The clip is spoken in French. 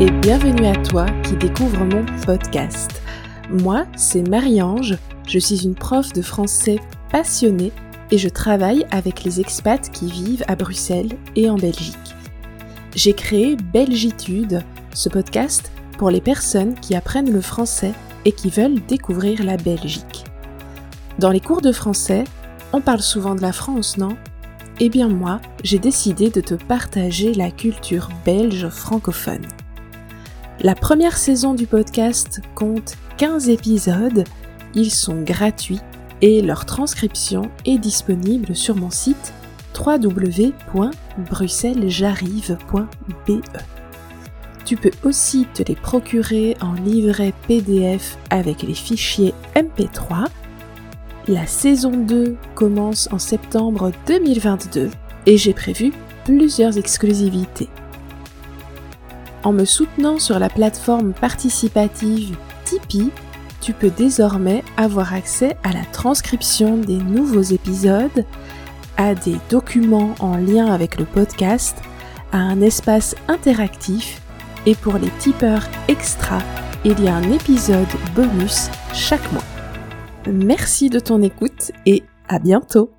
et bienvenue à toi qui découvre mon podcast. Moi, c'est Marie-Ange, je suis une prof de français passionnée et je travaille avec les expats qui vivent à Bruxelles et en Belgique. J'ai créé Belgitude, ce podcast pour les personnes qui apprennent le français et qui veulent découvrir la Belgique. Dans les cours de français, on parle souvent de la France, non? Eh bien moi, j'ai décidé de te partager la culture belge francophone. La première saison du podcast compte 15 épisodes, ils sont gratuits et leur transcription est disponible sur mon site www.bruxellesj'arrive.be. Tu peux aussi te les procurer en livret PDF avec les fichiers MP3. La saison 2 commence en septembre 2022 et j'ai prévu plusieurs exclusivités. En me soutenant sur la plateforme participative Tipeee, tu peux désormais avoir accès à la transcription des nouveaux épisodes, à des documents en lien avec le podcast, à un espace interactif et pour les tipeurs extra, il y a un épisode bonus chaque mois. Merci de ton écoute et à bientôt